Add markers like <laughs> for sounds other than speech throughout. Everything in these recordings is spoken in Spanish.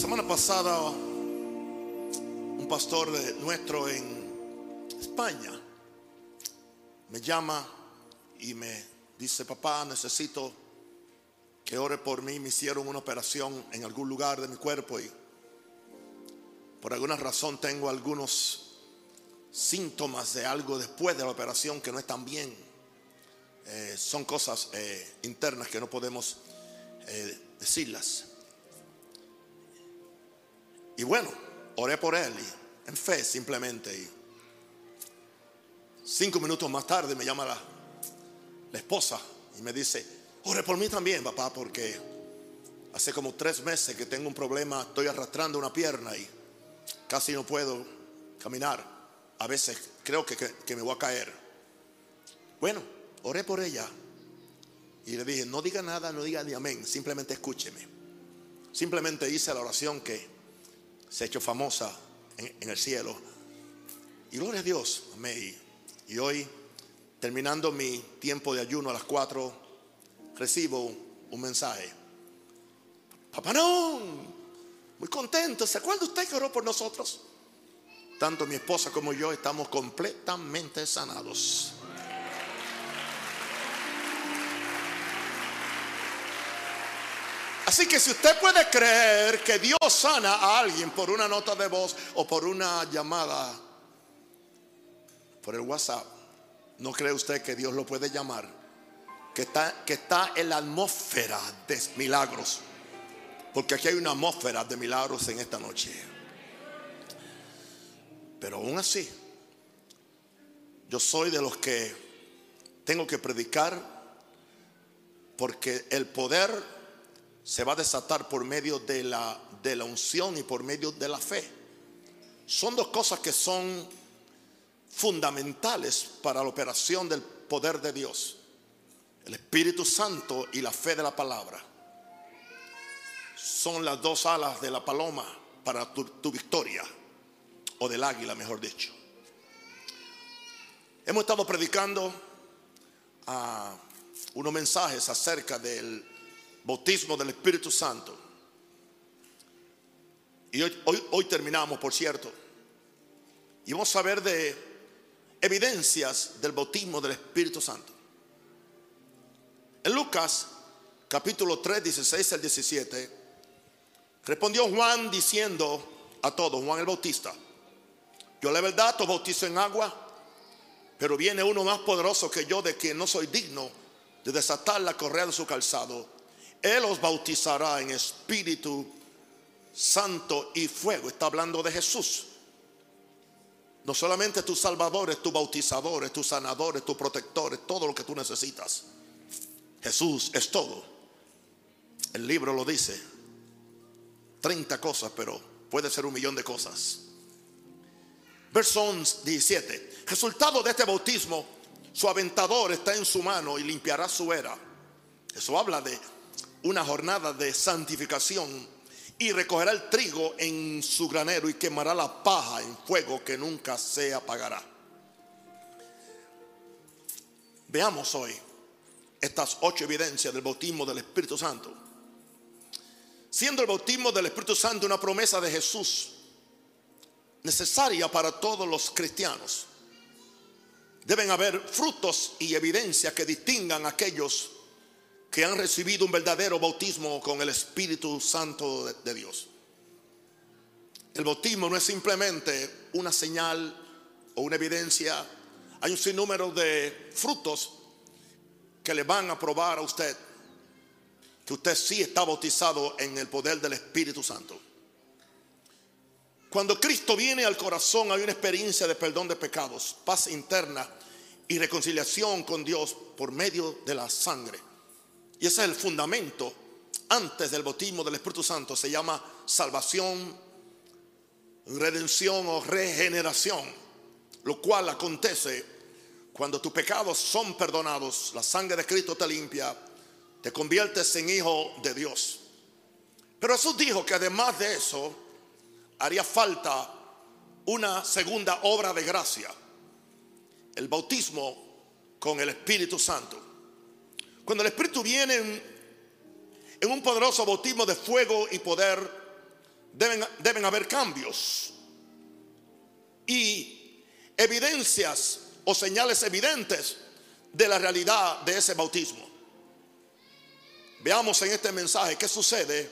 semana pasada, un pastor de- nuestro en España me llama y me dice, papá, necesito que ore por mí. Me hicieron una operación en algún lugar de mi cuerpo y por alguna razón tengo algunos síntomas de algo después de la operación que no están bien. Eh, son cosas eh, internas que no podemos eh, decirlas. Y bueno, oré por él y en fe simplemente. Y cinco minutos más tarde me llama la, esposa y me dice, ore por mí también, papá, porque hace como tres meses que tengo un problema, estoy arrastrando una pierna y casi no puedo caminar. A veces creo que, que- que me voy a caer. Bueno, oré por ella y le dije, no diga nada, no diga ni amén, simplemente escúcheme. Simplemente hice la oración que se ha hecho famosa en, el cielo. Y gloria a Dios, amén. Y hoy, terminando mi tiempo de ayuno a las 4, recibo un mensaje. Papá no, muy contento. ¿Se acuerda usted que oró por nosotros? Tanto mi esposa como yo estamos completamente sanados. Así que si usted puede creer que Dios sana a alguien por una nota de voz o por una llamada por el WhatsApp, ¿no cree usted que Dios lo puede llamar? Que está, que está en la atmósfera de milagros. Porque aquí hay una atmósfera de milagros en esta noche. Pero aún así, yo soy de los que tengo que predicar porque el poder se va a desatar por medio de la, de la unción y por medio de la fe. Son dos cosas que son fundamentales para la operación del poder de Dios. El Espíritu Santo y la fe de la palabra. Son las dos alas de la paloma para tu, tu victoria. O del águila, mejor dicho. Hemos estado predicando a unos mensajes acerca del bautismo del Espíritu Santo. Y hoy, hoy, terminamos, por cierto. Y vamos a ver de evidencias del bautismo del Espíritu Santo. En Lucas capítulo 3, 16 al 17, respondió Juan diciendo a todos, Juan el Bautista, yo la verdad os bautizo en agua, pero viene uno más poderoso que yo de quien no soy digno de desatar la correa de su calzado. Él os bautizará en espíritu santo y fuego. Está hablando de Jesús. No solamente tu salvador, es tu bautizador, es tu sanador, todo lo que tú necesitas. Jesús es todo. El libro lo dice. 30 cosas, pero puede ser un millón de cosas. Verso 17. Resultado de este bautismo, su aventador está en su mano y limpiará su era. Eso habla de una jornada de santificación y recogerá el trigo en su granero y quemará la paja en fuego que nunca se apagará. Veamos hoy estas ocho evidencias del bautismo del Espíritu Santo. Siendo el bautismo del Espíritu Santo una promesa de Jesús necesaria para todos los cristianos, deben haber frutos y evidencias que distingan a aquellos que han recibido un verdadero bautismo con el Espíritu Santo de, Dios. El bautismo no es simplemente una señal o una evidencia. Hay un sinnúmero de frutos que le van a probar a usted que usted sí está bautizado en el poder del Espíritu Santo. Cuando Cristo viene al corazón hay una experiencia de perdón de pecados, paz interna y reconciliación con Dios por medio de la sangre. Y ese es el fundamento antes del bautismo del Espíritu Santo. Se llama salvación, redención o regeneración. Lo cual acontece cuando tus pecados son perdonados. La sangre de Cristo te limpia. Te conviertes en hijo de Dios. Pero Jesús dijo que además de eso haría falta una segunda obra de gracia. El bautismo con el Espíritu Santo. Cuando el Espíritu viene en, un poderoso bautismo de fuego y poder, deben, deben haber cambios y evidencias o señales evidentes de la realidad de ese bautismo. Veamos en este mensaje qué sucede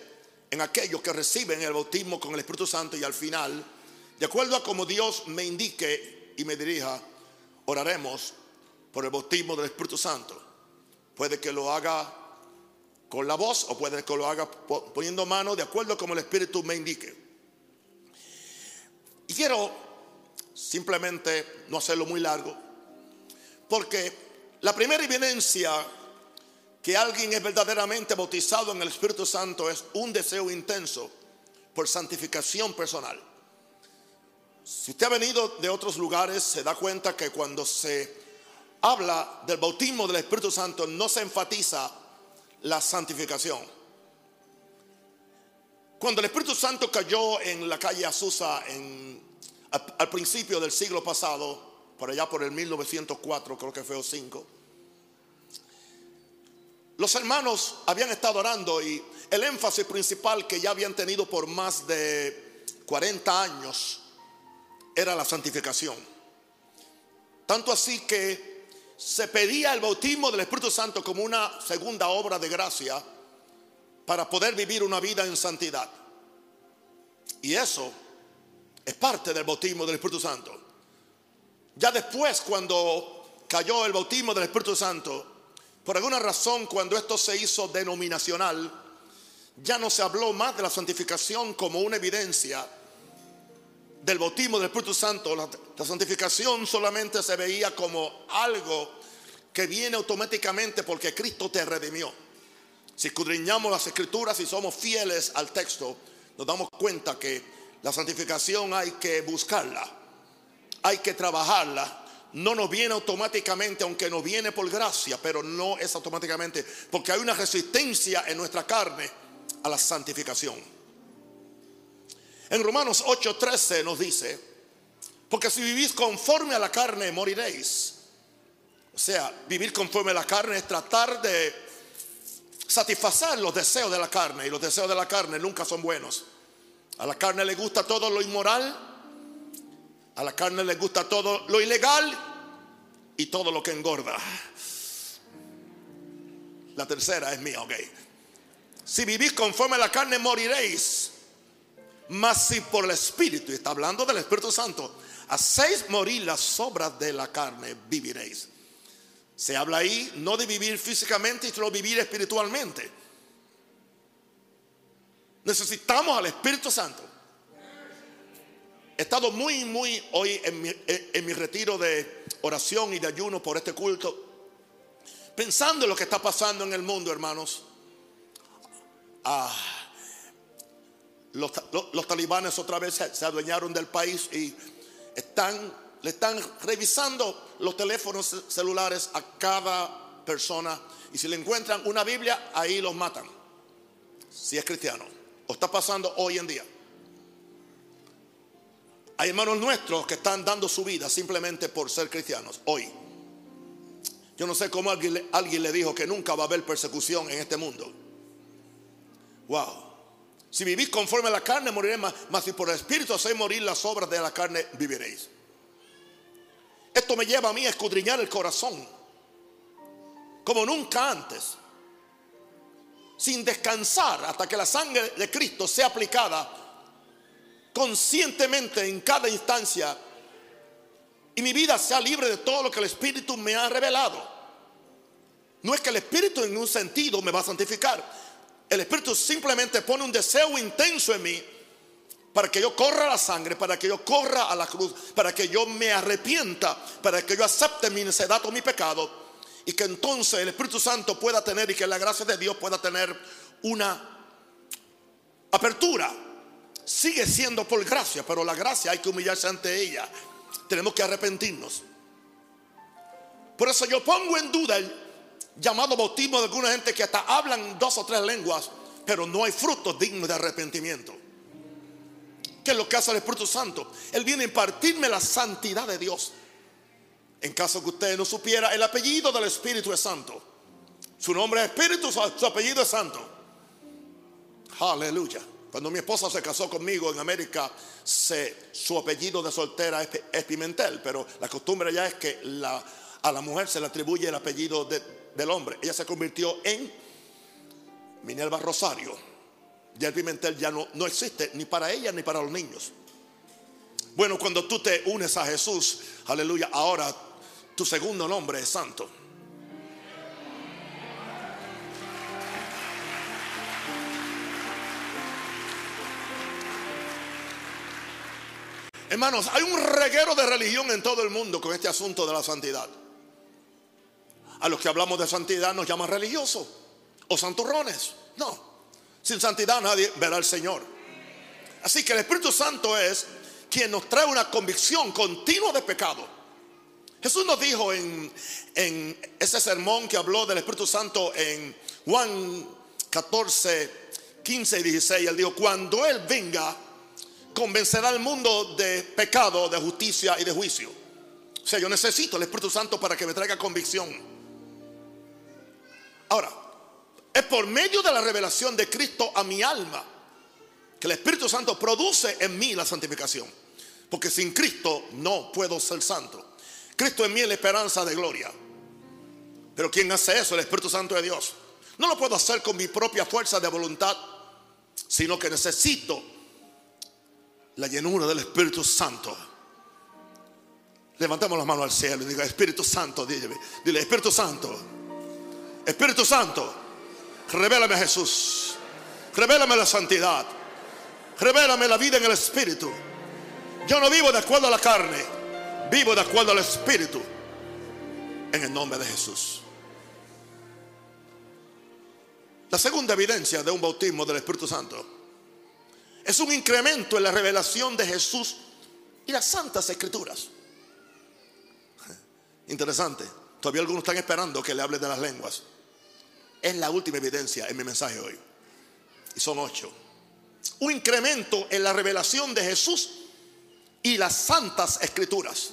en aquellos que reciben el bautismo con el Espíritu Santo y al final, de acuerdo a como Dios me indique y me dirija, oraremos por el bautismo del Espíritu Santo. Puede que lo haga con la voz o puede que lo haga poniendo mano de acuerdo como el Espíritu me indique. Y quiero simplemente no hacerlo muy largo, porque la primera evidencia que alguien es verdaderamente bautizado en el Espíritu Santo es un deseo intenso por santificación personal. Si usted ha venido de otros lugares, se da cuenta que cuando se habla del bautismo del Espíritu Santo no se enfatiza la santificación. Cuando el Espíritu Santo cayó en la calle Azusa en, al, principio del siglo pasado, por allá por el 1904, creo que fue o 5, los hermanos habían estado orando y el énfasis principal que ya habían tenido por más de 40 años era la santificación. Tanto así que se pedía el bautismo del Espíritu Santo como una segunda obra de gracia para poder vivir una vida en santidad. Y eso es parte del bautismo del Espíritu Santo. Ya después, cuando cayó el bautismo del Espíritu Santo, por alguna razón, cuando esto se hizo denominacional, ya no se habló más de la santificación como una evidencia del bautismo del Espíritu Santo. La, santificación solamente se veía como algo que viene automáticamente porque Cristo te redimió. Si escudriñamos las escrituras y somos fieles al texto, nos damos cuenta que la santificación hay que buscarla, hay que trabajarla, no nos viene automáticamente, aunque nos viene por gracia, pero no es automáticamente, porque hay una resistencia en nuestra carne a la santificación. En Romanos 8:13 nos dice, porque si vivís conforme a la carne, moriréis. O sea, vivir conforme a la carne es tratar de satisfacer los deseos de la carne, y los deseos de la carne nunca son buenos. A la carne le gusta todo lo inmoral, a la carne le gusta todo lo ilegal y todo lo que engorda. La tercera es mía, ok. Si vivís conforme a la carne, moriréis. Mas si por el Espíritu, y está hablando del Espíritu Santo, hacéis morir las obras de la carne, viviréis. Se habla ahí no de vivir físicamente, sino vivir espiritualmente. Necesitamos al Espíritu Santo. He estado muy, muy hoy en mi, retiro de oración y de ayuno por este culto, pensando en lo que está pasando en el mundo, hermanos. Ah, los, talibanes otra vez se, adueñaron del país y están, le están revisando los teléfonos celulares a cada persona. Y si le encuentran una Biblia, ahí los matan. Si es cristiano. O está pasando hoy en día. Hay hermanos nuestros que están dando su vida simplemente por ser cristianos hoy. Yo no sé cómo alguien, alguien le dijo que nunca va a haber persecución en este mundo. Wow. Si vivís conforme a la carne, moriréis, mas, si por el Espíritu hacéis morir las obras de la carne, viviréis. Esto me lleva a mí a escudriñar el corazón, como nunca antes, sin descansar hasta que la sangre de Cristo sea aplicada conscientemente en cada instancia y mi vida sea libre de todo lo que el Espíritu me ha revelado. No es que el Espíritu en un sentido me va a santificar. El Espíritu simplemente pone un deseo intenso en mí para que yo corra la sangre, para que yo corra a la cruz, para que yo me arrepienta, para que yo acepte mi necedad o mi pecado y que entonces el Espíritu Santo pueda tener y que la gracia de Dios pueda tener una apertura sigue siendo por gracia, pero la gracia hay que humillarse ante ella. Tenemos que arrepentirnos. Por eso yo pongo en duda el llamado bautismo de alguna gente que hasta hablan dos o tres lenguas, pero no hay frutos dignos de arrepentimiento. ¿Qué es lo que hace el Espíritu Santo? Él viene a impartirme la santidad de Dios. En caso que usted no supiera, el apellido del Espíritu es Santo. Su nombre es Espíritu, su apellido es Santo. Aleluya. Cuando mi esposa se casó conmigo en América, su apellido de soltera es, Pimentel, pero la costumbre ya es que a la mujer se le atribuye el apellido del hombre. Ella se convirtió en Minerva Rosario. Ya el Pimentel ya no, no existe ni para ella ni para los niños. Bueno, cuando tú te unes a Jesús, aleluya, ahora tu segundo nombre es santo. Hermanos, hay un reguero de religión en todo el mundo con este asunto de la santidad. A los que hablamos de santidad nos llaman religiosos o santurrones. No, sin santidad nadie verá al Señor. Así que el Espíritu Santo es quien nos trae una convicción continua de pecado. Jesús nos dijo en, en ese sermón que habló del Espíritu Santo en Juan 14, 15 y 16. Él dijo, cuando Él venga, convencerá al mundo de pecado, de justicia y de juicio. O sea, yo necesito el Espíritu Santo para que me traiga convicción. Ahora, es por medio de la revelación de Cristo a mi alma que el Espíritu Santo produce en mí la santificación. Porque sin Cristo no puedo ser santo. Cristo en mí es la esperanza de gloria. Pero ¿quién hace eso? El Espíritu Santo de Dios. No lo puedo hacer con mi propia fuerza de voluntad, sino que necesito la llenura del Espíritu Santo. Levantemos las manos al cielo y diga, Espíritu Santo, dile, dile, Espíritu Santo, Espíritu Santo, revélame Jesús, revélame la santidad, revélame la vida en el Espíritu. Yo no vivo de acuerdo a la carne, vivo de acuerdo al Espíritu, en el nombre de Jesús. La segunda evidencia de un bautismo del Espíritu Santo es un incremento en la revelación de Jesús y las santas escrituras. Interesante. Todavía algunos están esperando que le hable de las lenguas. Es la última evidencia en mi mensaje hoy. Y son ocho. Un incremento en la revelación de Jesús y las santas escrituras.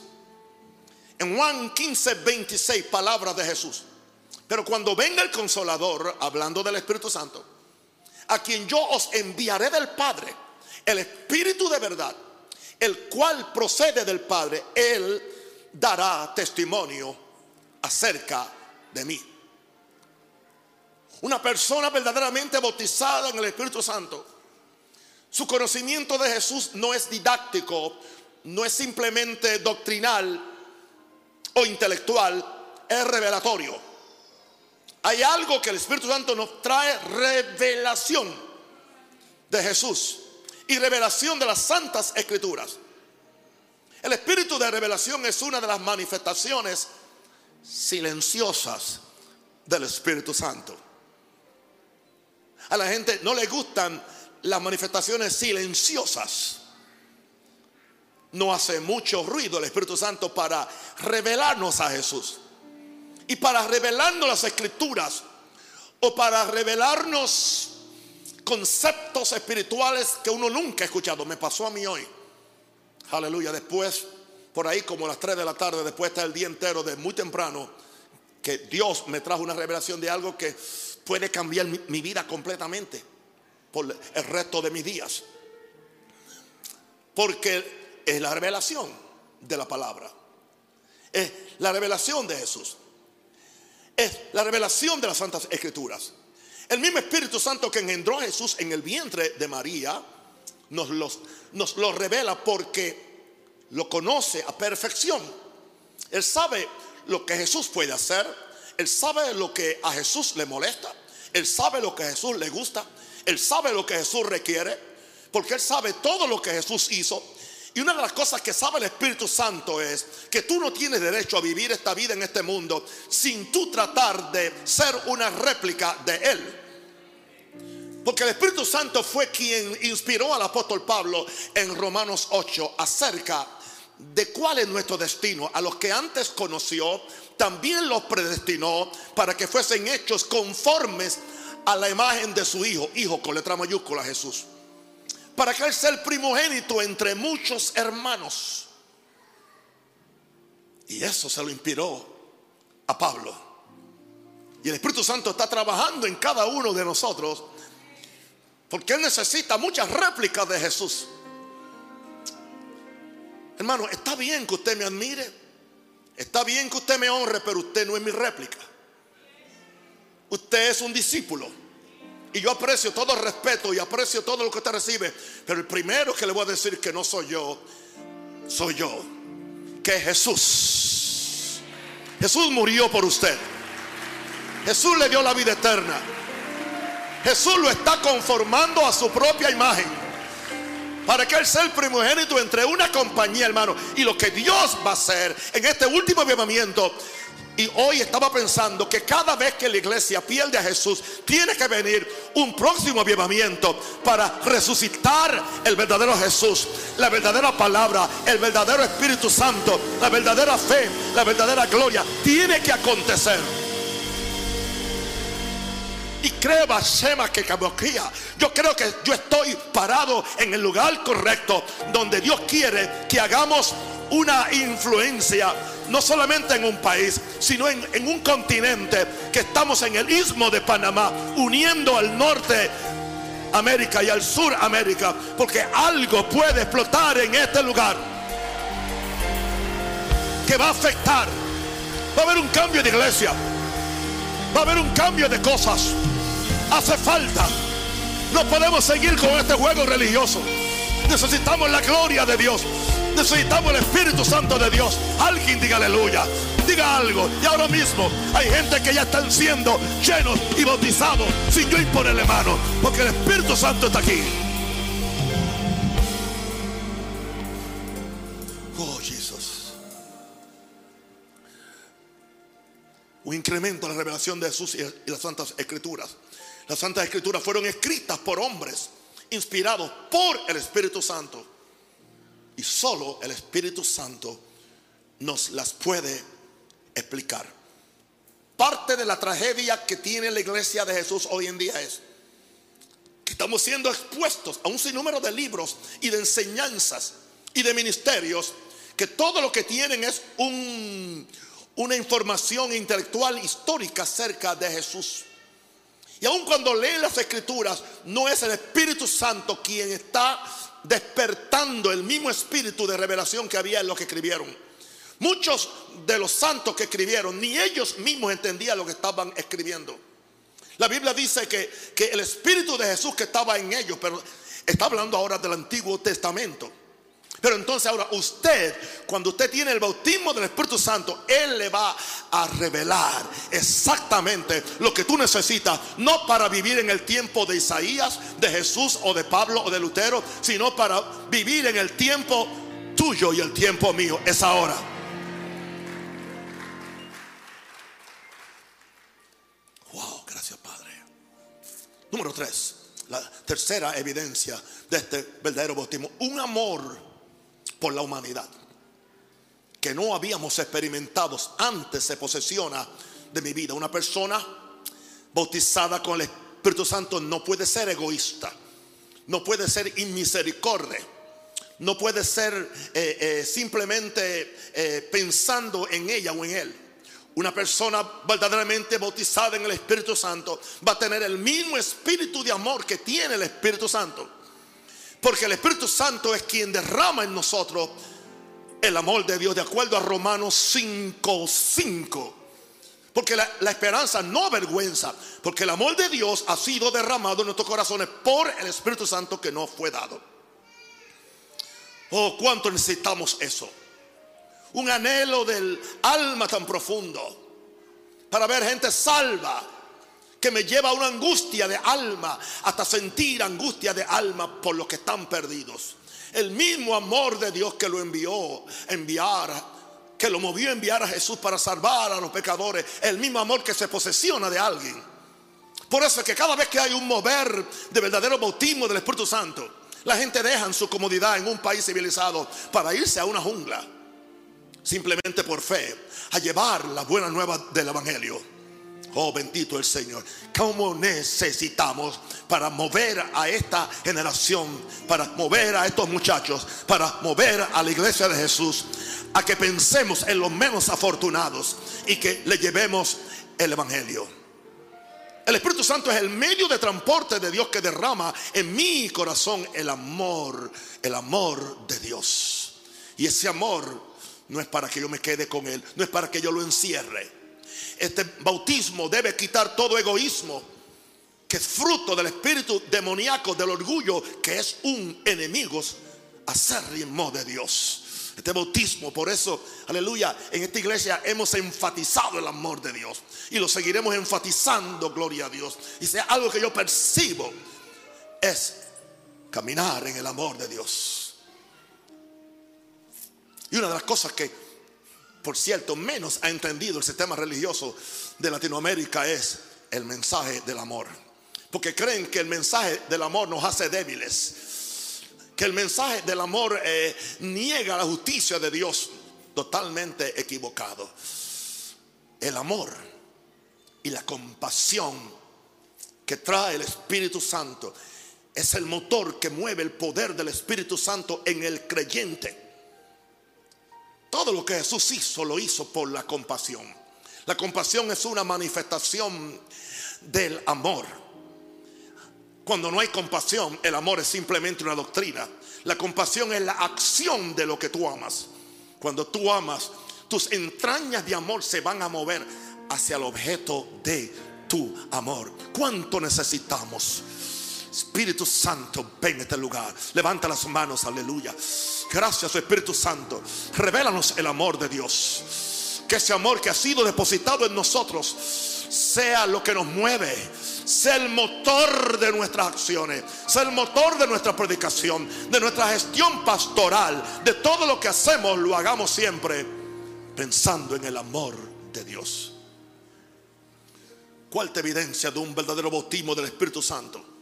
En Juan 15, 26, palabras de Jesús. Pero cuando venga el consolador, hablando del Espíritu Santo, a quien yo os enviaré del Padre, el Espíritu de verdad, el cual procede del Padre, Él dará testimonio acerca de mí. Una persona verdaderamente bautizada en el Espíritu Santo, su conocimiento de Jesús no es didáctico, no es simplemente doctrinal o intelectual, es revelatorio. Hay algo que el Espíritu Santo nos trae revelación de Jesús y revelación de las santas escrituras. El espíritu de revelación es una de las manifestaciones silenciosas del Espíritu Santo. A la gente no le gustan las manifestaciones silenciosas. No hace mucho ruido el Espíritu Santo para revelarnos a Jesús. Y para revelarnos las escrituras o para revelarnos conceptos espirituales que uno nunca ha escuchado. Me pasó a mí hoy. Aleluya. Después, por ahí como a las 3 de la tarde, después está el día entero de muy temprano, que Dios me trajo una revelación de algo que puede cambiar mi, vida completamente por el resto de mis días. Porque es la revelación de la palabra. Es la revelación de Jesús. Es la revelación de las Santas Escrituras. El mismo Espíritu Santo que engendró a Jesús en el vientre de María nos, nos lo revela porque lo conoce a perfección. Él sabe lo que Jesús puede hacer. Él sabe lo que a Jesús le molesta. Él sabe lo que a Jesús le gusta. Él sabe lo que Jesús requiere. Porque Él sabe todo lo que Jesús hizo. Y una de las cosas que sabe el Espíritu Santo es que tú no tienes derecho a vivir esta vida en este mundo sin tú tratar de ser una réplica de Él. Porque el Espíritu Santo fue quien inspiró al apóstol Pablo en Romanos 8 acerca de cuál es nuestro destino. A los que antes conoció, también los predestinó para que fuesen hechos conformes a la imagen de su Hijo, Hijo con letra mayúscula Jesús para que Él sea el primogénito entre muchos hermanos. Y eso se lo inspiró a Pablo. Y el Espíritu Santo está trabajando en cada uno de nosotros Porque Él necesita muchas réplicas de Jesús. Hermano, está bien que usted me admire. Está bien que usted me honre, pero usted no es mi réplica. Usted es un discípulo. Y yo aprecio todo el respeto y aprecio todo lo que usted recibe. Pero el primero que le voy a decir que no soy yo, soy yo. Que es Jesús. Jesús murió por usted. Jesús le dio la vida eterna. Jesús lo está conformando a su propia imagen. Para que Él sea el primogénito entre una compañía, hermano. Y lo que Dios va a hacer en este último avivamiento. Y hoy estaba pensando que cada vez que la iglesia pierde a Jesús, tiene que venir un próximo avivamiento para resucitar el verdadero Jesús, la verdadera palabra, el verdadero Espíritu Santo, la verdadera fe, la verdadera gloria. Tiene que acontecer. Y creo, Shema que Yo creo que yo estoy parado en el lugar correcto donde Dios quiere que hagamos una influencia, no solamente en un país, sino en, en un continente que estamos en el istmo de Panamá, uniendo al norte América y al sur América, porque algo puede explotar en este lugar que va a afectar. Va a haber un cambio de iglesia, va a haber un cambio de cosas hace falta. No podemos seguir con este juego religioso. Necesitamos la gloria de Dios. Necesitamos el Espíritu Santo de Dios. Alguien diga aleluya. Diga algo. Y ahora mismo hay gente que ya están siendo llenos y bautizados sin yo imponerle mano. Porque el Espíritu Santo está aquí. Oh, Jesús. Un incremento en la revelación de Jesús y las Santas Escrituras. Las Santas Escrituras fueron escritas por hombres inspirados por el Espíritu Santo. Y solo el Espíritu Santo nos las puede explicar. Parte de la tragedia que tiene la iglesia de Jesús hoy en día es que estamos siendo expuestos a un sinnúmero de libros y de enseñanzas y de ministerios que todo lo que tienen es un, una información intelectual histórica acerca de Jesús. Y aun cuando leen las escrituras, no es el Espíritu Santo quien está despertando el mismo espíritu de revelación que había en lo que escribieron. Muchos de los santos que escribieron, ni ellos mismos entendían lo que estaban escribiendo. La Biblia dice que, que el Espíritu de Jesús que estaba en ellos, pero está hablando ahora del Antiguo Testamento. Pero entonces ahora usted, cuando usted tiene el bautismo del Espíritu Santo, Él le va a revelar exactamente lo que tú necesitas, no para vivir en el tiempo de Isaías, de Jesús o de Pablo o de Lutero, sino para vivir en el tiempo tuyo y el tiempo mío. Es ahora. Wow, gracias Padre. Número tres, la tercera evidencia de este verdadero bautismo, un amor por la humanidad que no habíamos experimentado antes se posesiona de mi vida. Una persona bautizada con el Espíritu Santo no puede ser egoísta, no puede ser inmisericordia, no puede ser eh, eh, simplemente eh, pensando en ella o en él. Una persona verdaderamente bautizada en el Espíritu Santo va a tener el mismo espíritu de amor que tiene el Espíritu Santo. Porque el Espíritu Santo es quien derrama en nosotros el amor de Dios, de acuerdo a Romanos 5:5. Porque la, la, esperanza no avergüenza, porque el amor de Dios ha sido derramado en nuestros corazones por el Espíritu Santo que nos fue dado. Oh, cuánto necesitamos eso. Un anhelo del alma tan profundo para ver gente salva, que me lleva a una angustia de alma, hasta sentir angustia de alma por los que están perdidos. El mismo amor de Dios que lo envió enviar, que lo movió a enviar a Jesús para salvar a los pecadores, el mismo amor que se posesiona de alguien. Por eso es que cada vez que hay un mover de verdadero bautismo del Espíritu Santo, la gente deja su comodidad en un país civilizado para irse a una jungla, simplemente por fe, a llevar las buenas nuevas del Evangelio. Oh, bendito el Señor. ¿Cómo necesitamos para mover a esta generación, para mover a estos muchachos, para mover a la iglesia de Jesús, a que pensemos en los menos afortunados y que le llevemos el Evangelio? El Espíritu Santo es el medio de transporte de Dios que derrama en mi corazón el amor, el amor de Dios. Y ese amor no es para que yo me quede con Él, no es para que yo lo encierre. Este bautismo debe quitar todo egoísmo, que es fruto del espíritu demoníaco, del orgullo, que es un enemigo acérrimo de Dios. Este bautismo, por eso, aleluya, en esta iglesia hemos enfatizado el amor de Dios y lo seguiremos enfatizando, gloria a Dios. Y sea algo que yo percibo es caminar en el amor de Dios. Y una de las cosas que, por cierto, menos ha entendido el sistema religioso de Latinoamérica es el mensaje del amor. Porque creen que el mensaje del amor nos hace débiles que el mensaje del amor eh, niega la justicia de Dios. Totalmente equivocado. El amor y la compasión que trae el Espíritu Santo es el motor que mueve el poder del Espíritu Santo en el creyente. Todo lo que Jesús hizo lo hizo por la compasión. La compasión es una manifestación del amor. Cuando no hay compasión, el amor es simplemente una doctrina. La compasión es la acción de lo que tú amas. Cuando tú amas, tus entrañas de amor se van a mover hacia el objeto de tu amor. ¿Cuánto necesitamos? Espíritu Santo, ven a este lugar. Levanta las manos, aleluya. Gracias, Espíritu Santo. Revélanos el amor de Dios. Que ese amor que ha sido depositado en nosotros sea lo que nos mueve sea el motor de nuestras acciones, sea el motor de nuestra predicación, de nuestra gestión pastoral, de todo lo que hacemos, lo hagamos siempre pensando en el amor de Dios. Cuarta evidencia de un verdadero bautismo del Espíritu Santo.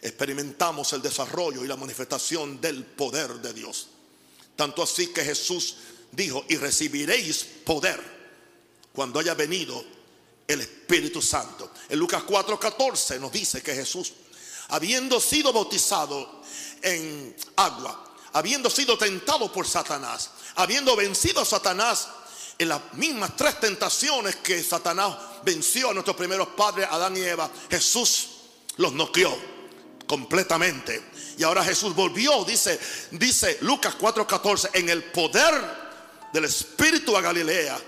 Experimentamos el desarrollo y la manifestación del poder de Dios. Tanto así que Jesús dijo, y recibiréis poder cuando haya venido el Espíritu Santo. En Lucas 4:14 nos dice que Jesús, habiendo sido bautizado en agua, habiendo sido tentado por Satanás, habiendo vencido a Satanás en las mismas tres tentaciones que Satanás venció a nuestros primeros padres, Adán y Eva, Jesús los noqueó completamente. Y ahora Jesús volvió, dice, dice Lucas 4:14, en el poder del Espíritu a Galilea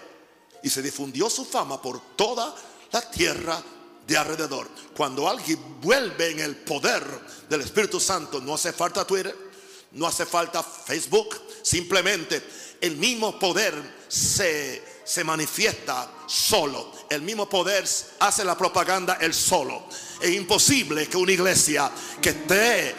y se difundió su fama por toda la tierra de alrededor. Cuando alguien vuelve en el poder del Espíritu Santo, no hace falta Twitter, no hace falta Facebook, simplemente el mismo poder se, se manifiesta solo. El mismo poder hace la propaganda el solo. Es imposible que una iglesia que esté eh,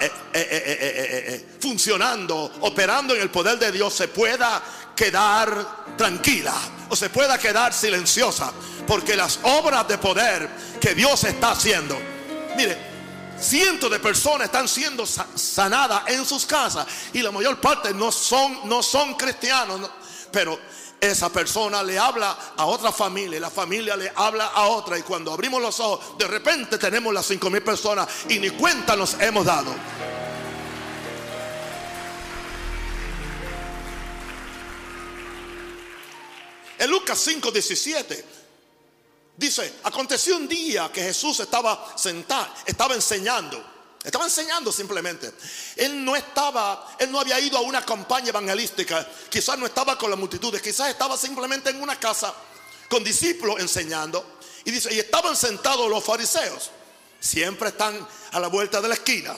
eh, eh, funcionando, operando en el poder de Dios, se pueda quedar tranquila o se pueda quedar silenciosa. Porque las obras de poder que Dios está haciendo, mire, cientos de personas están siendo sanadas en sus casas y la mayor parte no son, no son cristianos, pero esa persona le habla a otra familia, la familia le habla a otra y cuando abrimos los ojos, de repente tenemos las cinco mil personas y ni cuenta nos hemos dado. En Lucas 5, 17 dice, aconteció un día que Jesús estaba sentado, estaba enseñando. Estaba enseñando simplemente. Él no estaba, él no había ido a una campaña evangelística. Quizás no estaba con las multitudes, quizás estaba simplemente en una casa con discípulos enseñando. Y dice, y estaban sentados los fariseos. Siempre están a la vuelta de la esquina.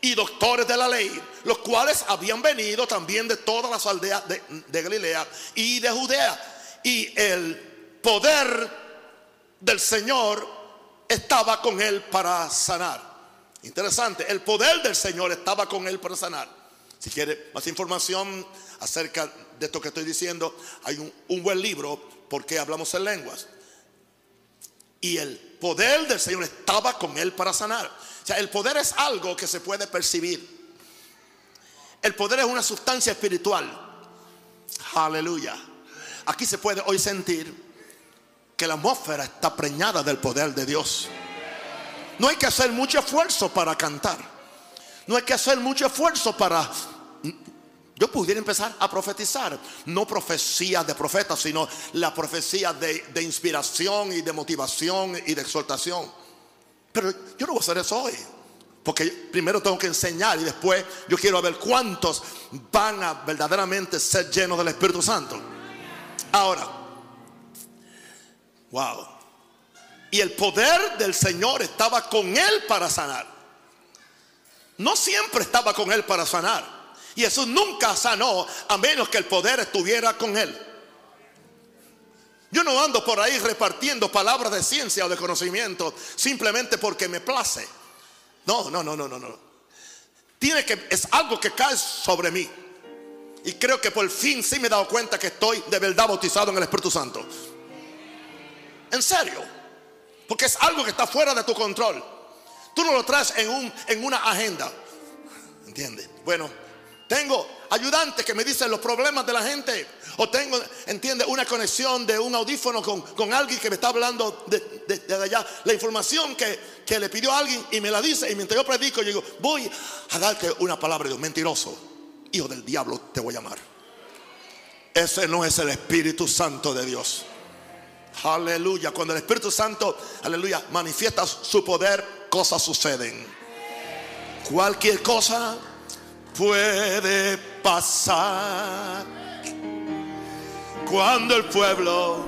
Y doctores de la ley, los cuales habían venido también de todas las aldeas de, Galilea y de Judea. Y el poder del Señor estaba con él para sanar. Interesante, el poder del Señor estaba con él para sanar. Si quiere más información acerca de esto que estoy diciendo, hay un, buen libro, porque hablamos en lenguas. Y el poder del Señor estaba con él para sanar. O sea, el poder es algo que se puede percibir. El poder es una sustancia espiritual. Aleluya. Aquí se puede hoy sentir que la atmósfera está preñada del poder de Dios. No hay que hacer mucho esfuerzo para cantar. No hay que hacer mucho esfuerzo para yo pudiera empezar a profetizar. No profecías de profetas, sino la profecía de, de, inspiración y de motivación y de exhortación. Pero yo no voy a hacer eso hoy. Porque primero tengo que enseñar y después yo quiero ver cuántos van a verdaderamente ser llenos del Espíritu Santo. Ahora, wow. Y el poder del Señor estaba con él para sanar. No siempre estaba con él para sanar. Y Jesús nunca sanó a menos que el poder estuviera con él. Yo no ando por ahí repartiendo palabras de ciencia o de conocimiento simplemente porque me place. No, no, no, no, no, no. Tiene que es algo que cae sobre mí. Y creo que por fin sí me he dado cuenta que estoy de verdad bautizado en el Espíritu Santo. En serio. Porque es algo que está fuera de tu control. Tú no lo traes en, un, en una agenda. ¿Entiendes? Bueno, tengo ayudantes que me dicen los problemas de la gente. O tengo, entiende, una conexión de un audífono con, alguien que me está hablando de, allá. La información que, que, le pidió a alguien y me la dice. Y mientras yo predico, yo digo, voy a darte una palabra de mentiroso. Hijo del diablo te voy a llamar. Ese no es el Espíritu Santo de Dios. Aleluya. Cuando el Espíritu Santo, aleluya, manifiesta su poder, cosas suceden. Cualquier cosa puede pasar cuando el pueblo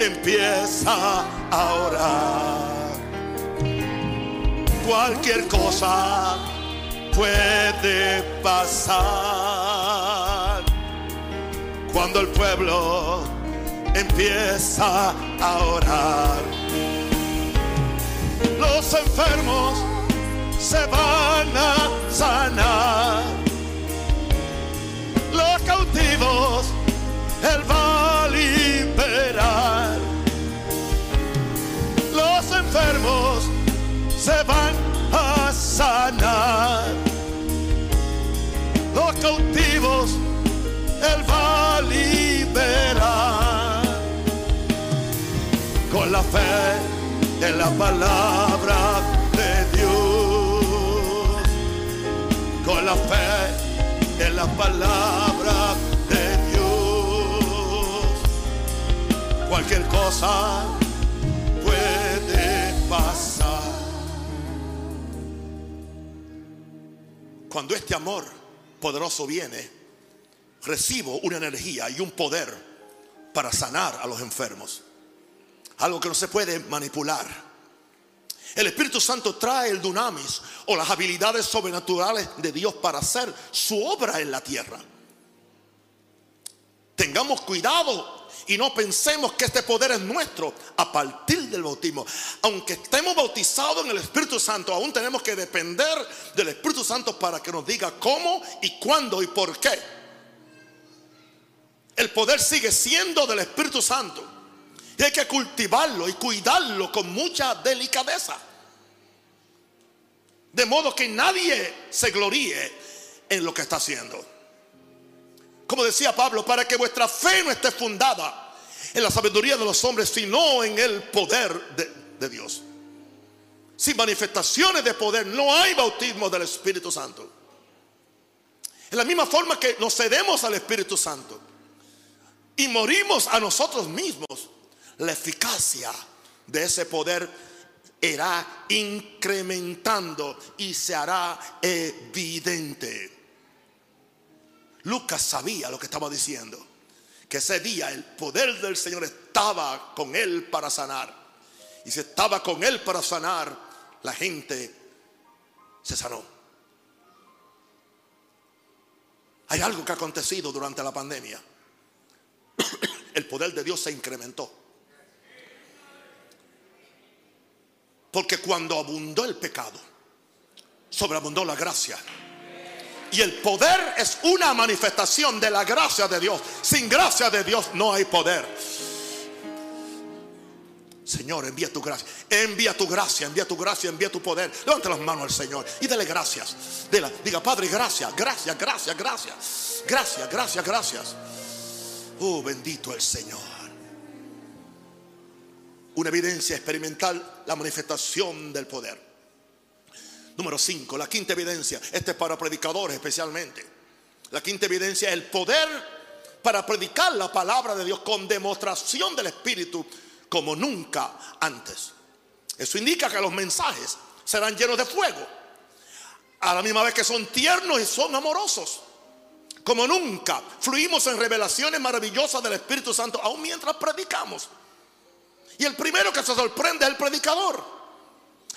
empieza a orar. Cualquier cosa puede pasar cuando el pueblo empieza a orar. Los enfermos se van a sanar. Los cautivos Él va a liberar. Los enfermos se van fe en la palabra con la fe en la palabra de Dios. Cualquier cosa puede pasar. Cuando este amor poderoso viene, recibo una energía y un poder para sanar a los enfermos. Algo que no se puede manipular el Espíritu Santo trae el dunamis o las habilidades sobrenaturales de Dios para hacer su obra en la tierra. Tengamos cuidado y no pensemos que este poder es nuestro a partir del bautismo. Aunque estemos bautizados en el Espíritu Santo, aún tenemos que depender del Espíritu Santo para que nos diga cómo y cuándo y por qué. El poder sigue siendo del Espíritu Santo. Y hay que cultivarlo y cuidarlo con mucha delicadeza. De modo que nadie se gloríe en lo que está haciendo. Como decía Pablo, para que vuestra fe no esté fundada en la sabiduría de los hombres, sino en el poder de, Dios. Sin manifestaciones de poder no hay bautismo del Espíritu Santo. En la misma forma que nos cedemos al Espíritu Santo y morimos a nosotros mismos, la eficacia de ese poder irá incrementando y se hará evidente. Lucas sabía lo que estaba diciendo, que ese día el poder del Señor estaba con él para sanar. Y si estaba con él para sanar, la gente se sanó. Hay algo que ha acontecido durante la pandemia. <coughs> El poder de Dios se incrementó. Porque cuando abundó el pecado, sobreabundó la gracia. Y el poder es una manifestación de la gracia de Dios. Sin gracia de Dios no hay poder. Señor, envía tu gracia. Envía tu gracia, envía tu gracia, envía tu poder. Levanta las manos al Señor y dale gracias. diga, Padre, gracias, gracias, gracias, gracias. Gracias, gracias, gracias. Oh, bendito el Señor una evidencia experimental, la manifestación del poder. Número 5, la quinta evidencia, este es para predicadores especialmente. La quinta evidencia es el poder para predicar la palabra de Dios con demostración del Espíritu como nunca antes. Eso indica que los mensajes serán llenos de fuego. A la misma vez que son tiernos y son amorosos. Como nunca fluimos en revelaciones maravillosas del Espíritu Santo, aún mientras predicamos. Y el primero que se sorprende es el predicador.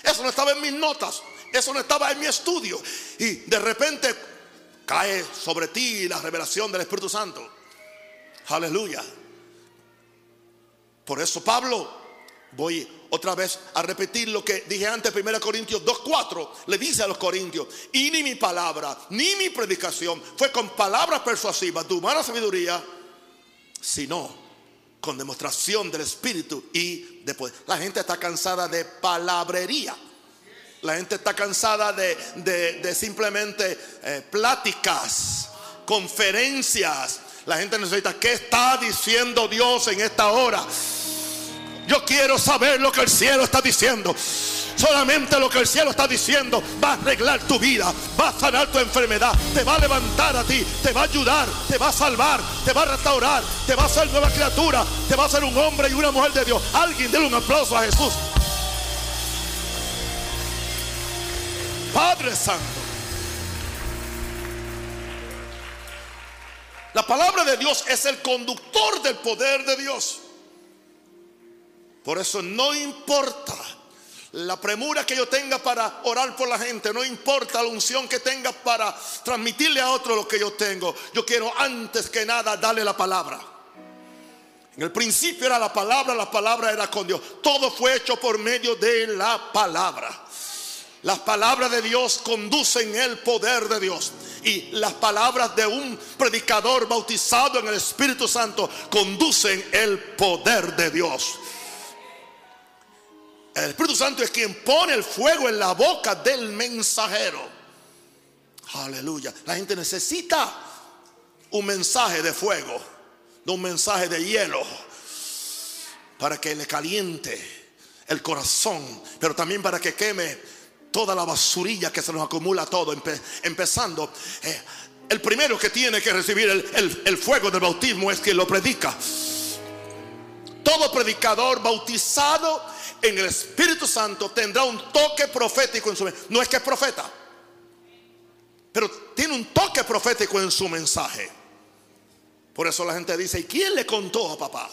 Eso no estaba en mis notas, eso no estaba en mi estudio. Y de repente cae sobre ti la revelación del Espíritu Santo. Aleluya. Por eso Pablo, voy otra vez a repetir lo que dije antes, 1 Corintios 2.4, le dice a los corintios, y ni mi palabra, ni mi predicación fue con palabras persuasivas de humana sabiduría, sino con demostración del Espíritu y después. La gente está cansada de palabrería. La gente está cansada de, simplemente eh, pláticas, conferencias. La gente necesita, ¿qué está diciendo Dios en esta hora? Yo quiero saber lo que el cielo está diciendo. Solamente lo que el cielo está diciendo va a arreglar tu vida, va a sanar tu enfermedad, te va a levantar a ti, te va a ayudar, te va a salvar, te va a restaurar, te va a hacer nueva criatura, te va a hacer un hombre y una mujer de Dios. Alguien déle un aplauso a Jesús. Padre Santo. La palabra de Dios es el conductor del poder de Dios. Por eso no importa la premura que yo tenga para orar por la gente, no importa la unción que tenga para transmitirle a otro lo que yo tengo. Yo quiero antes que nada darle la palabra. En el principio era la palabra, la palabra era con Dios. Todo fue hecho por medio de la palabra. Las palabras de Dios conducen el poder de Dios. Y las palabras de un predicador bautizado en el Espíritu Santo conducen el poder de Dios. El Espíritu Santo es quien pone el fuego en la boca del mensajero. Aleluya. La gente necesita un mensaje de fuego, no un mensaje de hielo, para que le caliente el corazón, pero también para que queme toda la basurilla que se nos acumula todo, empezando. Eh, el primero que tiene que recibir el, el fuego del bautismo es quien lo predica. Todo predicador bautizado en el Espíritu Santo tendrá un toque profético en su mensaje. No es que es profeta, pero tiene un toque profético en su mensaje. Por eso la gente dice, ¿y quién le contó a papá?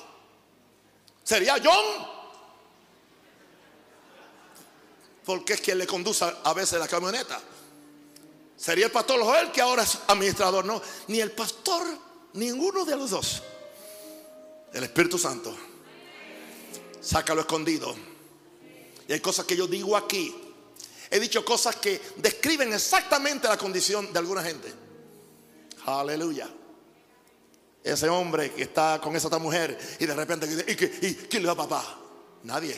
¿Sería John? Porque es quien le conduce a veces la camioneta. ¿Sería el pastor Joel que ahora es administrador? No, ni el pastor, ninguno de los dos. El Espíritu Santo. Sácalo escondido y hay cosas que yo digo aquí. He dicho cosas que describen exactamente la condición de alguna gente. Aleluya. Ese hombre que está con esa otra mujer y de repente dice, ¿y, quién le da papá? Nadie.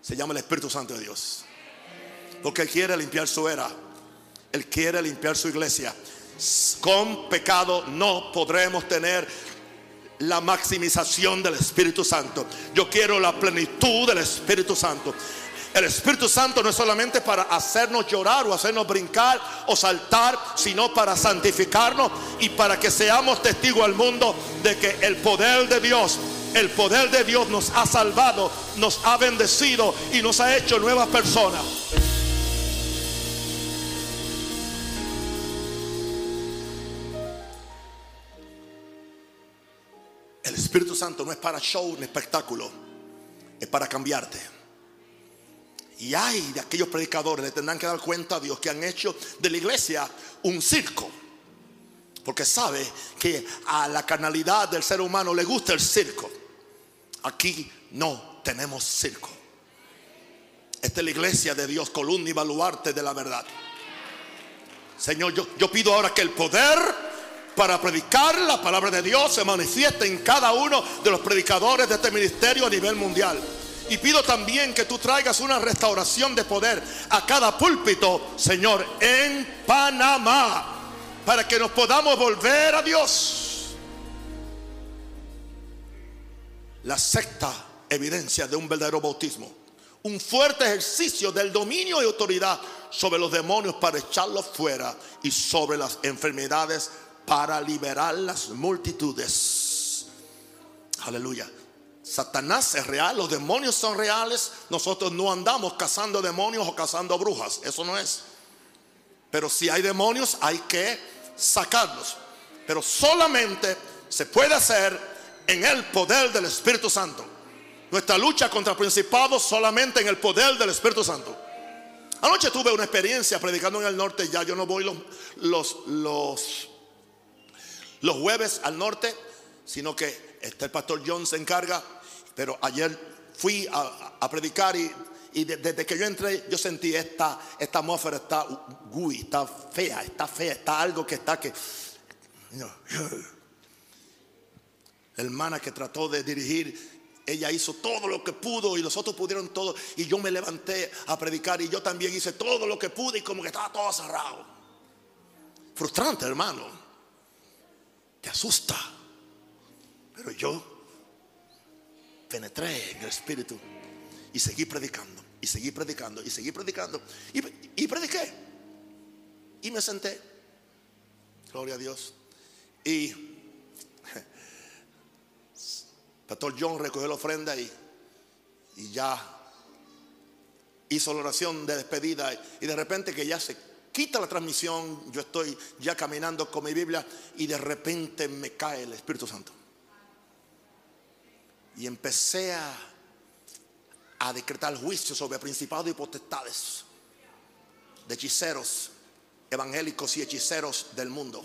Se llama el Espíritu Santo de Dios. Porque Él quiere limpiar su era. Él quiere limpiar su iglesia. Con pecado no podremos tener la maximización del Espíritu Santo. Yo quiero la plenitud del Espíritu Santo. El Espíritu Santo no es solamente para hacernos llorar o hacernos brincar o saltar, sino para santificarnos y para que seamos testigos al mundo de que el poder de Dios, el poder de Dios nos ha salvado, nos ha bendecido y nos ha hecho nuevas personas. Espíritu Santo no es para show ni espectáculo, es para cambiarte. Y hay de aquellos predicadores, le tendrán que dar cuenta a Dios que han hecho de la iglesia un circo. Porque sabe que a la carnalidad del ser humano le gusta el circo. Aquí no tenemos circo. Esta es la iglesia de Dios, columna y baluarte de la verdad. Señor, yo, yo pido ahora que el poder para predicar la palabra de Dios se manifiesta en cada uno de los predicadores de este ministerio a nivel mundial. Y pido también que tú traigas una restauración de poder a cada púlpito, Señor, en Panamá, para que nos podamos volver a Dios. La sexta evidencia de un verdadero bautismo, un fuerte ejercicio del dominio y autoridad sobre los demonios para echarlos fuera y sobre las enfermedades para liberar las multitudes. Aleluya. Satanás es real, los demonios son reales. Nosotros no andamos cazando demonios o cazando brujas. Eso no es. Pero si hay demonios hay que sacarlos. Pero solamente se puede hacer en el poder del Espíritu Santo. Nuestra lucha contra principados solamente en el poder del Espíritu Santo. Anoche tuve una experiencia predicando en el norte. Ya yo no voy los, los, los, los jueves al norte, sino que este, el pastor John se encarga. Pero ayer fui a, predicar y, desde que yo entré, yo sentí esta, esta atmósfera está gui, está fea, está fea, está algo que está que. Hermana que trató de dirigir ella hizo todo lo que pudo y los otros pudieron todo. Y yo me levanté a predicar y yo también hice todo lo que pude y como que estaba todo cerrado. Frustrante, hermano. Te asusta. Pero yo penetré en el Espíritu y seguí predicando, y seguí predicando, y seguí predicando. Y, y prediqué. Y me senté. Gloria a Dios. Y <laughs> Pastor John recogió la ofrenda y, y ya hizo la oración de despedida y de repente que ya se quita la transmisión, yo estoy ya caminando con mi Biblia y de repente me cae el Espíritu Santo. Y empecé a, decretar juicio sobre principados y potestades de hechiceros evangélicos y hechiceros del mundo.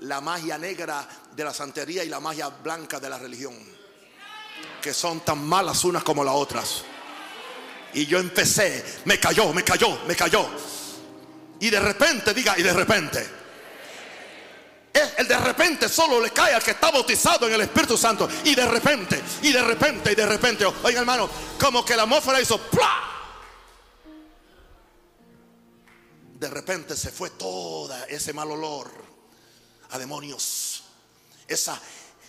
La magia negra de la santería y la magia blanca de la religión que son tan malas unas como las otras. Y yo empecé, me cayó, me cayó, me cayó. Y de repente, diga, y de repente. El de repente solo le cae al que está bautizado en el Espíritu Santo. Y de repente, y de repente, y de repente. Oiga, hermano, como que la atmósfera hizo De repente se fue todo ese mal olor a demonios. Esa,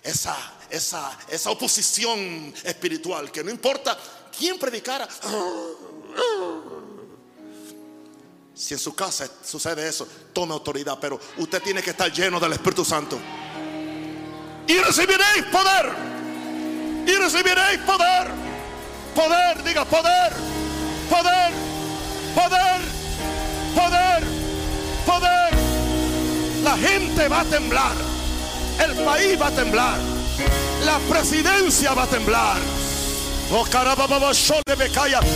esa, esa, esa oposición espiritual, que no importa quién predicara. Si en su casa sucede eso, tome autoridad, pero usted tiene que estar lleno del Espíritu Santo. Y recibiréis poder. Y recibiréis poder. Poder, diga poder. Poder. Poder. Poder. Poder. La gente va a temblar el país va a temblar. La presidencia va a temblar. Oh,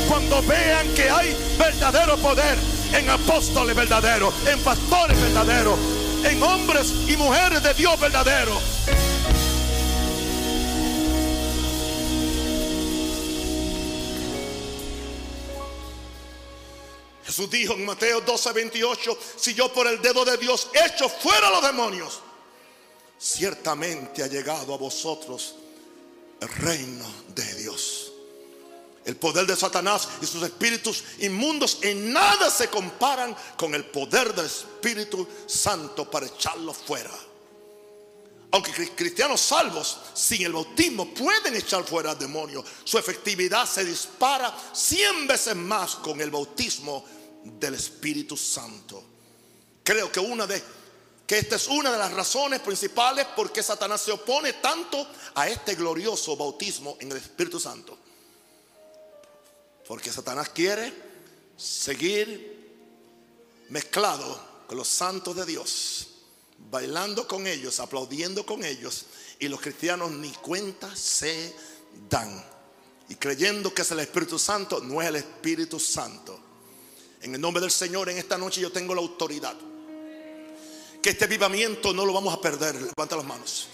cuando vean que hay verdadero poder en apóstoles verdaderos, en pastores verdaderos, en hombres y mujeres de Dios verdaderos. Jesús dijo en Mateo 12, 28, si yo por el dedo de Dios echo fuera los demonios, ciertamente ha llegado a vosotros el reino de Dios. El poder de Satanás y sus espíritus inmundos en nada se comparan con el poder del Espíritu Santo para echarlo fuera. Aunque cristianos salvos sin el bautismo pueden echar fuera al demonio, su efectividad se dispara cien veces más con el bautismo del Espíritu Santo. Creo que una de que esta es una de las razones principales por qué Satanás se opone tanto a este glorioso bautismo en el Espíritu Santo. Porque Satanás quiere seguir mezclado con los santos de Dios, bailando con ellos, aplaudiendo con ellos, y los cristianos ni cuenta se dan. Y creyendo que es el Espíritu Santo, no es el Espíritu Santo. En el nombre del Señor, en esta noche yo tengo la autoridad que este avivamiento no lo vamos a perder. Levanta las manos.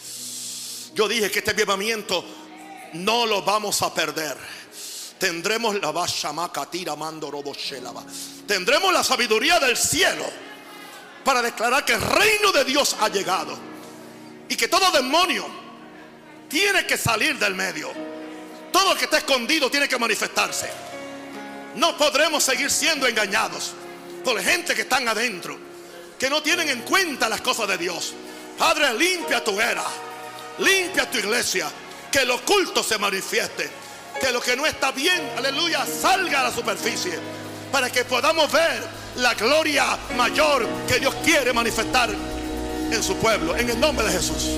Yo dije que este avivamiento no lo vamos a perder. Tendremos la mando Tendremos la sabiduría del cielo para declarar que el reino de Dios ha llegado y que todo demonio tiene que salir del medio. Todo que está escondido tiene que manifestarse. No podremos seguir siendo engañados por gente que están adentro que no tienen en cuenta las cosas de Dios. Padre, limpia tu era, limpia tu iglesia, que lo oculto se manifieste, que lo que no está bien, aleluya, salga a la superficie, para que podamos ver la gloria mayor que Dios quiere manifestar en su pueblo, en el nombre de Jesús.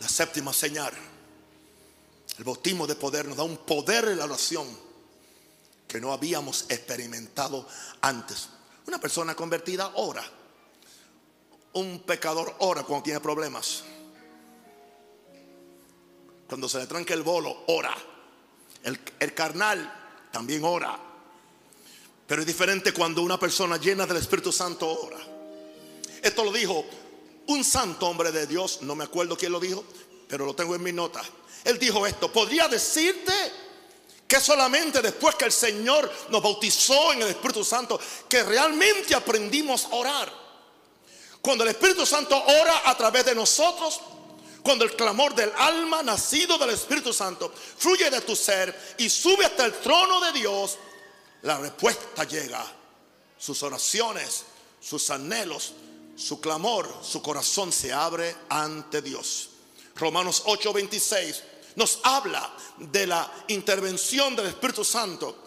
La séptima señal, el bautismo de poder nos da un poder en la oración que no habíamos experimentado antes. Una persona convertida ora. Un pecador ora cuando tiene problemas. Cuando se le tranca el bolo, ora. El, carnal también ora. Pero es diferente cuando una persona llena del Espíritu Santo ora. Esto lo dijo un santo hombre de Dios, no me acuerdo quién lo dijo, pero lo tengo en mi nota. Él dijo esto, podría decirte que solamente después que el Señor nos bautizó en el Espíritu Santo, que realmente aprendimos a orar. Cuando el Espíritu Santo ora a través de nosotros, cuando el clamor del alma nacido del Espíritu Santo fluye de tu ser y sube hasta el trono de Dios, la respuesta llega. Sus oraciones, sus anhelos, su clamor, su corazón se abre ante Dios. Romanos 8:26 nos habla de la intervención del Espíritu Santo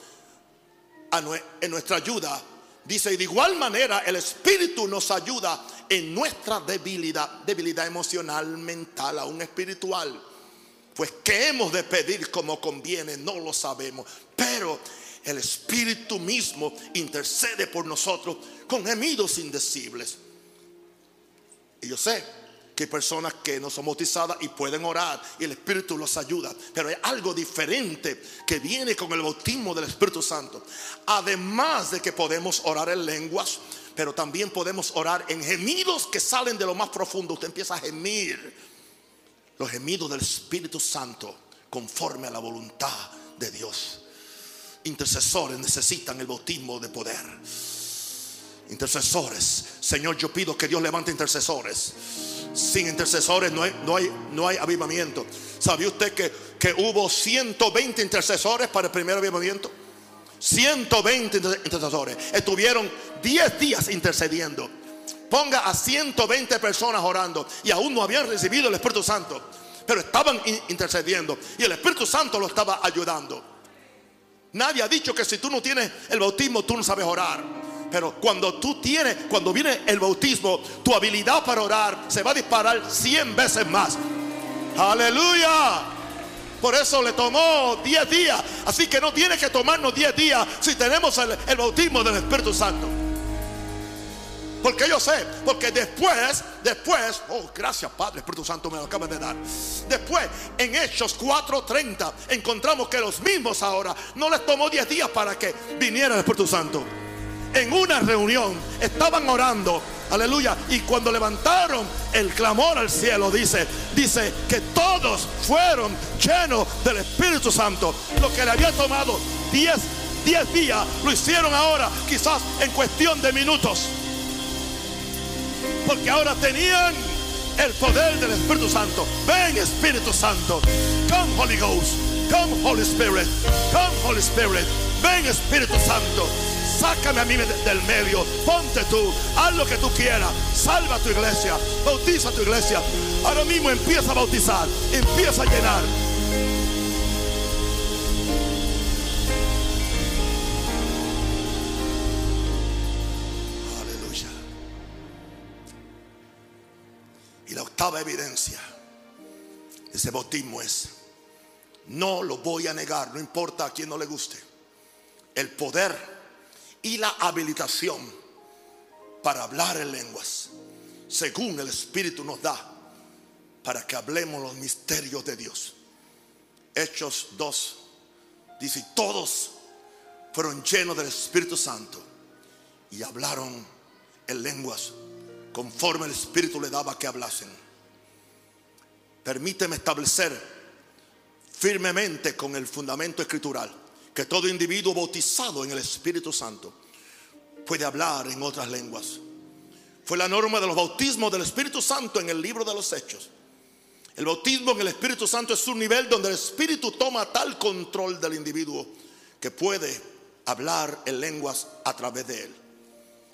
en nuestra ayuda. Dice, y de igual manera el Espíritu nos ayuda en nuestra debilidad, debilidad emocional, mental, aún espiritual. Pues que hemos de pedir como conviene, no lo sabemos. Pero el Espíritu mismo intercede por nosotros con gemidos indecibles. Y yo sé que hay personas que no son bautizadas y pueden orar y el Espíritu los ayuda. Pero hay algo diferente que viene con el bautismo del Espíritu Santo. Además de que podemos orar en lenguas, pero también podemos orar en gemidos que salen de lo más profundo. Usted empieza a gemir los gemidos del Espíritu Santo conforme a la voluntad de Dios. Intercesores necesitan el bautismo de poder. Intercesores. Señor, yo pido que Dios levante intercesores. Sin intercesores no hay, no hay, no hay avivamiento. ¿Sabía usted que, que hubo 120 intercesores para el primer avivamiento? 120 intercesores. Estuvieron 10 días intercediendo. Ponga a 120 personas orando y aún no habían recibido el Espíritu Santo. Pero estaban intercediendo y el Espíritu Santo lo estaba ayudando. Nadie ha dicho que si tú no tienes el bautismo, tú no sabes orar. Pero cuando tú tienes, cuando viene el bautismo, tu habilidad para orar se va a disparar 100 veces más. Aleluya. Por eso le tomó 10 días. Así que no tiene que tomarnos 10 días si tenemos el, bautismo del Espíritu Santo. Porque yo sé, porque después, después, oh, gracias Padre, Espíritu Santo me lo acaba de dar. Después, en Hechos 4:30, encontramos que los mismos ahora no les tomó 10 días para que viniera el Espíritu Santo. En una reunión estaban orando, aleluya, y cuando levantaron el clamor al cielo, dice, dice que todos fueron llenos del Espíritu Santo. Lo que le había tomado 10 10 días, lo hicieron ahora, quizás en cuestión de minutos. Porque ahora tenían el poder del Espíritu Santo. Ven Espíritu Santo. Come Holy Ghost. Come Holy Spirit. Come Holy Spirit. Ven Espíritu Santo. Sácame a mí del medio. Ponte tú. Haz lo que tú quieras. Salva tu iglesia. Bautiza tu iglesia. Ahora mismo empieza a bautizar. Empieza a llenar. Aleluya. Y la octava evidencia de ese bautismo es, no lo voy a negar, no importa a quien no le guste, el poder y la habilitación para hablar en lenguas, según el Espíritu nos da, para que hablemos los misterios de Dios. Hechos 2 dice, todos fueron llenos del Espíritu Santo y hablaron en lenguas conforme el Espíritu le daba que hablasen. Permíteme establecer firmemente con el fundamento escritural que todo individuo bautizado en el Espíritu Santo puede hablar en otras lenguas. Fue la norma de los bautismos del Espíritu Santo en el libro de los Hechos. El bautismo en el Espíritu Santo es un nivel donde el Espíritu toma tal control del individuo que puede hablar en lenguas a través de él.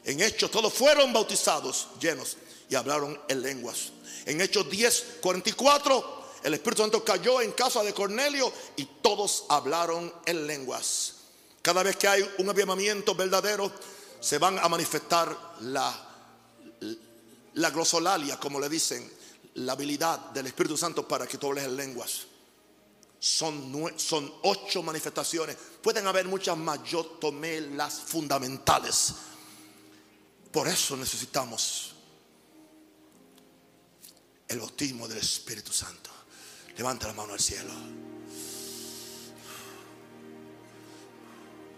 En Hechos todos fueron bautizados llenos y hablaron en lenguas. En Hechos 10, 44, el Espíritu Santo cayó en casa de Cornelio y todos hablaron en lenguas. Cada vez que hay un avivamiento verdadero, se van a manifestar la, la glosolalia, como le dicen, la habilidad del Espíritu Santo para que tú hables en lenguas. Son, son ocho manifestaciones. Pueden haber muchas más. Yo tomé las fundamentales. Por eso necesitamos el bautismo del Espíritu Santo. Levanta la mano al cielo.